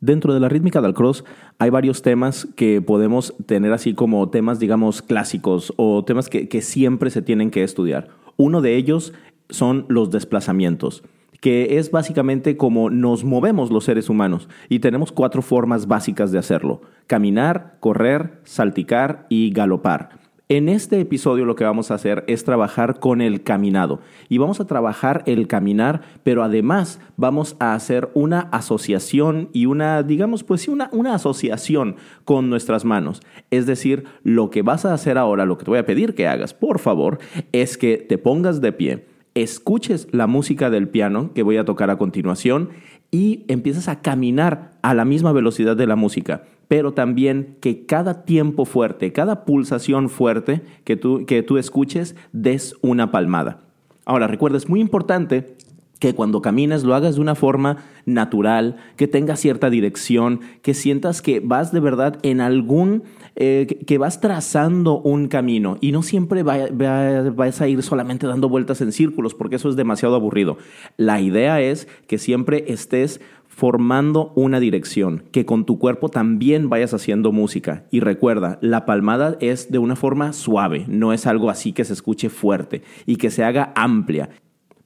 Dentro de la rítmica del cross hay varios temas que podemos tener así como temas, digamos, clásicos o temas que, que siempre se tienen que estudiar. Uno de ellos son los desplazamientos que es básicamente como nos movemos los seres humanos y tenemos cuatro formas básicas de hacerlo. Caminar, correr, salticar y galopar. En este episodio lo que vamos a hacer es trabajar con el caminado y vamos a trabajar el caminar, pero además vamos a hacer una asociación y una, digamos, pues sí, una, una asociación con nuestras manos. Es decir, lo que vas a hacer ahora, lo que te voy a pedir que hagas, por favor, es que te pongas de pie, escuches la música del piano que voy a tocar a continuación y empieces a caminar a la misma velocidad de la música pero también que cada tiempo fuerte, cada pulsación fuerte que tú, que tú escuches, des una palmada. Ahora, recuerda, es muy importante que cuando camines lo hagas de una forma natural, que tenga cierta dirección, que sientas que vas de verdad en algún, eh, que vas trazando un camino y no siempre vas a ir solamente dando vueltas en círculos porque eso es demasiado aburrido. La idea es que siempre estés formando una dirección, que con tu cuerpo también vayas haciendo música. Y recuerda, la palmada es de una forma suave, no es algo así que se escuche fuerte y que se haga amplia.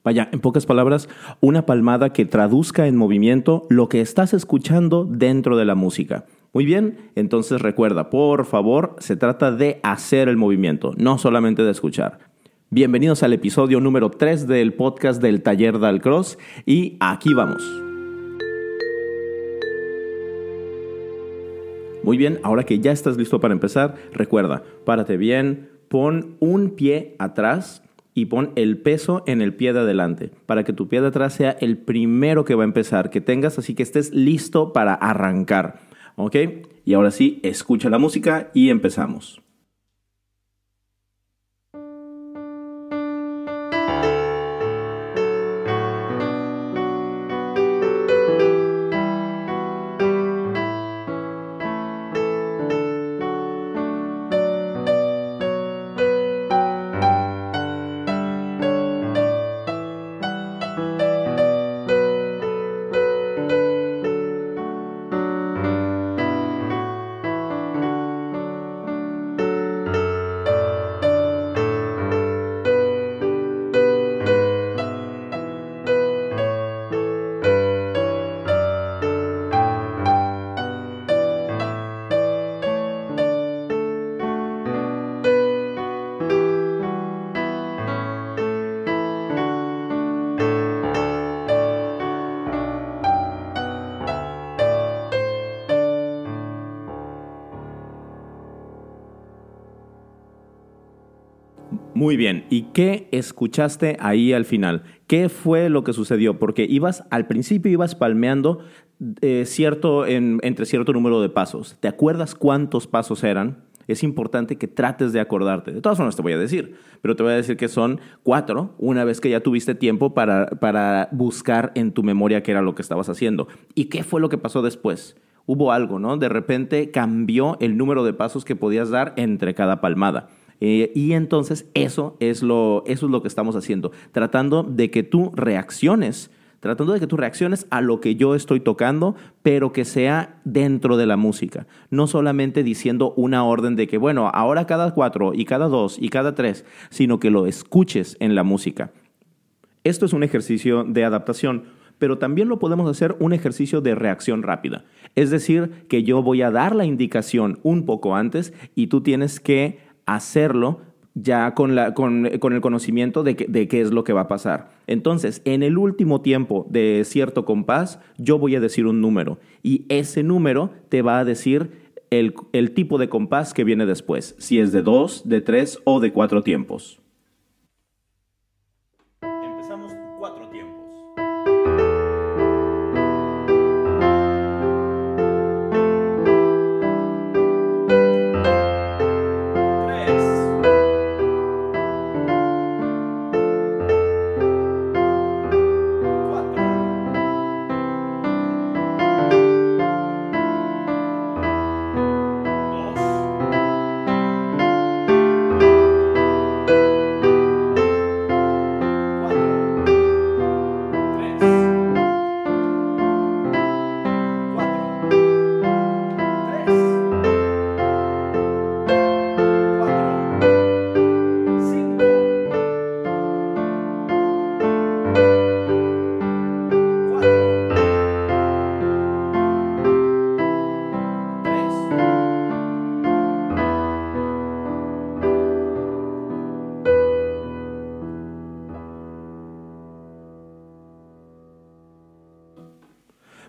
Vaya, en pocas palabras, una palmada que traduzca en movimiento lo que estás escuchando dentro de la música. Muy bien, entonces recuerda, por favor, se trata de hacer el movimiento, no solamente de escuchar. Bienvenidos al episodio número 3 del podcast del Taller Dalcross y aquí vamos. Muy bien, ahora que ya estás listo para empezar, recuerda, párate bien, pon un pie atrás y pon el peso en el pie de adelante, para que tu pie de atrás sea el primero que va a empezar, que tengas así que estés listo para arrancar. ¿Ok? Y ahora sí, escucha la música y empezamos. Muy bien, ¿y qué escuchaste ahí al final? ¿Qué fue lo que sucedió? Porque ibas, al principio ibas palmeando eh, cierto, entre cierto número de pasos. ¿Te acuerdas cuántos pasos eran? Es importante que trates de acordarte. De todas formas te voy a decir, pero te voy a decir que son cuatro una vez que ya tuviste tiempo para, para buscar en tu memoria qué era lo que estabas haciendo. ¿Y qué fue lo que pasó después? Hubo algo, ¿no? De repente cambió el número de pasos que podías dar entre cada palmada. Eh, y entonces eso es, lo, eso es lo que estamos haciendo, tratando de que tú reacciones, tratando de que tú reacciones a lo que yo estoy tocando, pero que sea dentro de la música, no solamente diciendo una orden de que, bueno, ahora cada cuatro y cada dos y cada tres, sino que lo escuches en la música. Esto es un ejercicio de adaptación, pero también lo podemos hacer un ejercicio de reacción rápida. Es decir, que yo voy a dar la indicación un poco antes y tú tienes que hacerlo ya con, la, con, el conocimiento de, de, qué es lo que va a pasar. Entonces, en el último tiempo de cierto compás, yo voy a decir un número y ese número te va a decir el, el tipo de compás que viene después, si es de dos, de tres o de cuatro tiempos.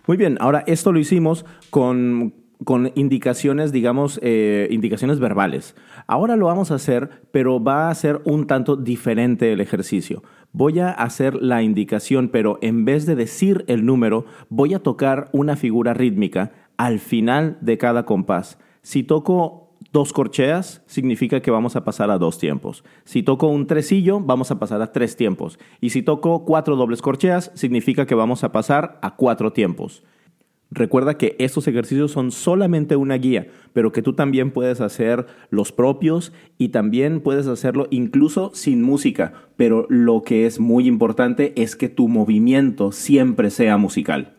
Muy bien, ahora esto lo hicimos con, con indicaciones, digamos, eh, indicaciones verbales. Ahora lo vamos a hacer, pero va a ser un tanto diferente el ejercicio. Voy a hacer la indicación, pero en vez de decir el número, voy a tocar una figura rítmica al final de cada compás. Si toco dos corcheas, significa que vamos a pasar a dos tiempos. Si toco un tresillo, vamos a pasar a tres tiempos. Y si toco cuatro dobles corcheas, significa que vamos a pasar a cuatro tiempos. Recuerda que estos ejercicios son solamente una guía, pero que tú también puedes hacer los propios y también puedes hacerlo incluso sin música. Pero lo que es muy importante es que tu movimiento siempre sea musical.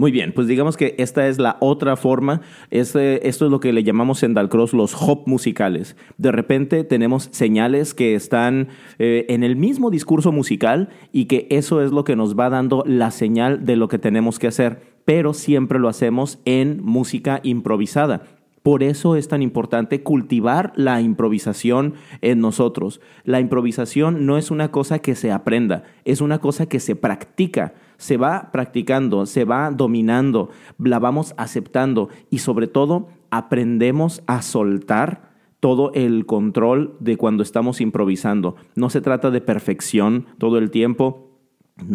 Muy bien, pues digamos que esta es la otra forma. Este, esto es lo que le llamamos en Dalcross los hop musicales. De repente tenemos señales que están eh, en el mismo discurso musical y que eso es lo que nos va dando la señal de lo que tenemos que hacer, pero siempre lo hacemos en música improvisada. Por eso es tan importante cultivar la improvisación en nosotros. La improvisación no es una cosa que se aprenda, es una cosa que se practica. Se va practicando, se va dominando, la vamos aceptando y sobre todo aprendemos a soltar todo el control de cuando estamos improvisando. No se trata de perfección todo el tiempo,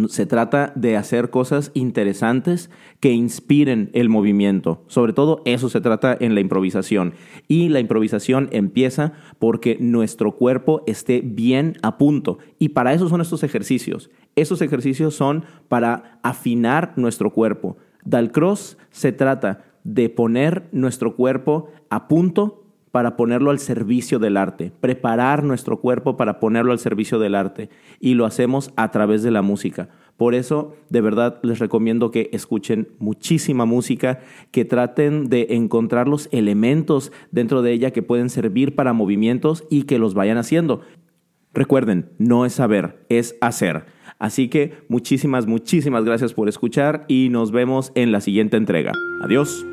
se trata de hacer cosas interesantes que inspiren el movimiento. Sobre todo eso se trata en la improvisación. Y la improvisación empieza porque nuestro cuerpo esté bien a punto. Y para eso son estos ejercicios. Esos ejercicios son para afinar nuestro cuerpo. Dalcross se trata de poner nuestro cuerpo a punto para ponerlo al servicio del arte, preparar nuestro cuerpo para ponerlo al servicio del arte y lo hacemos a través de la música. Por eso, de verdad, les recomiendo que escuchen muchísima música, que traten de encontrar los elementos dentro de ella que pueden servir para movimientos y que los vayan haciendo. Recuerden, no es saber, es hacer. Así que muchísimas, muchísimas gracias por escuchar y nos vemos en la siguiente entrega. Adiós.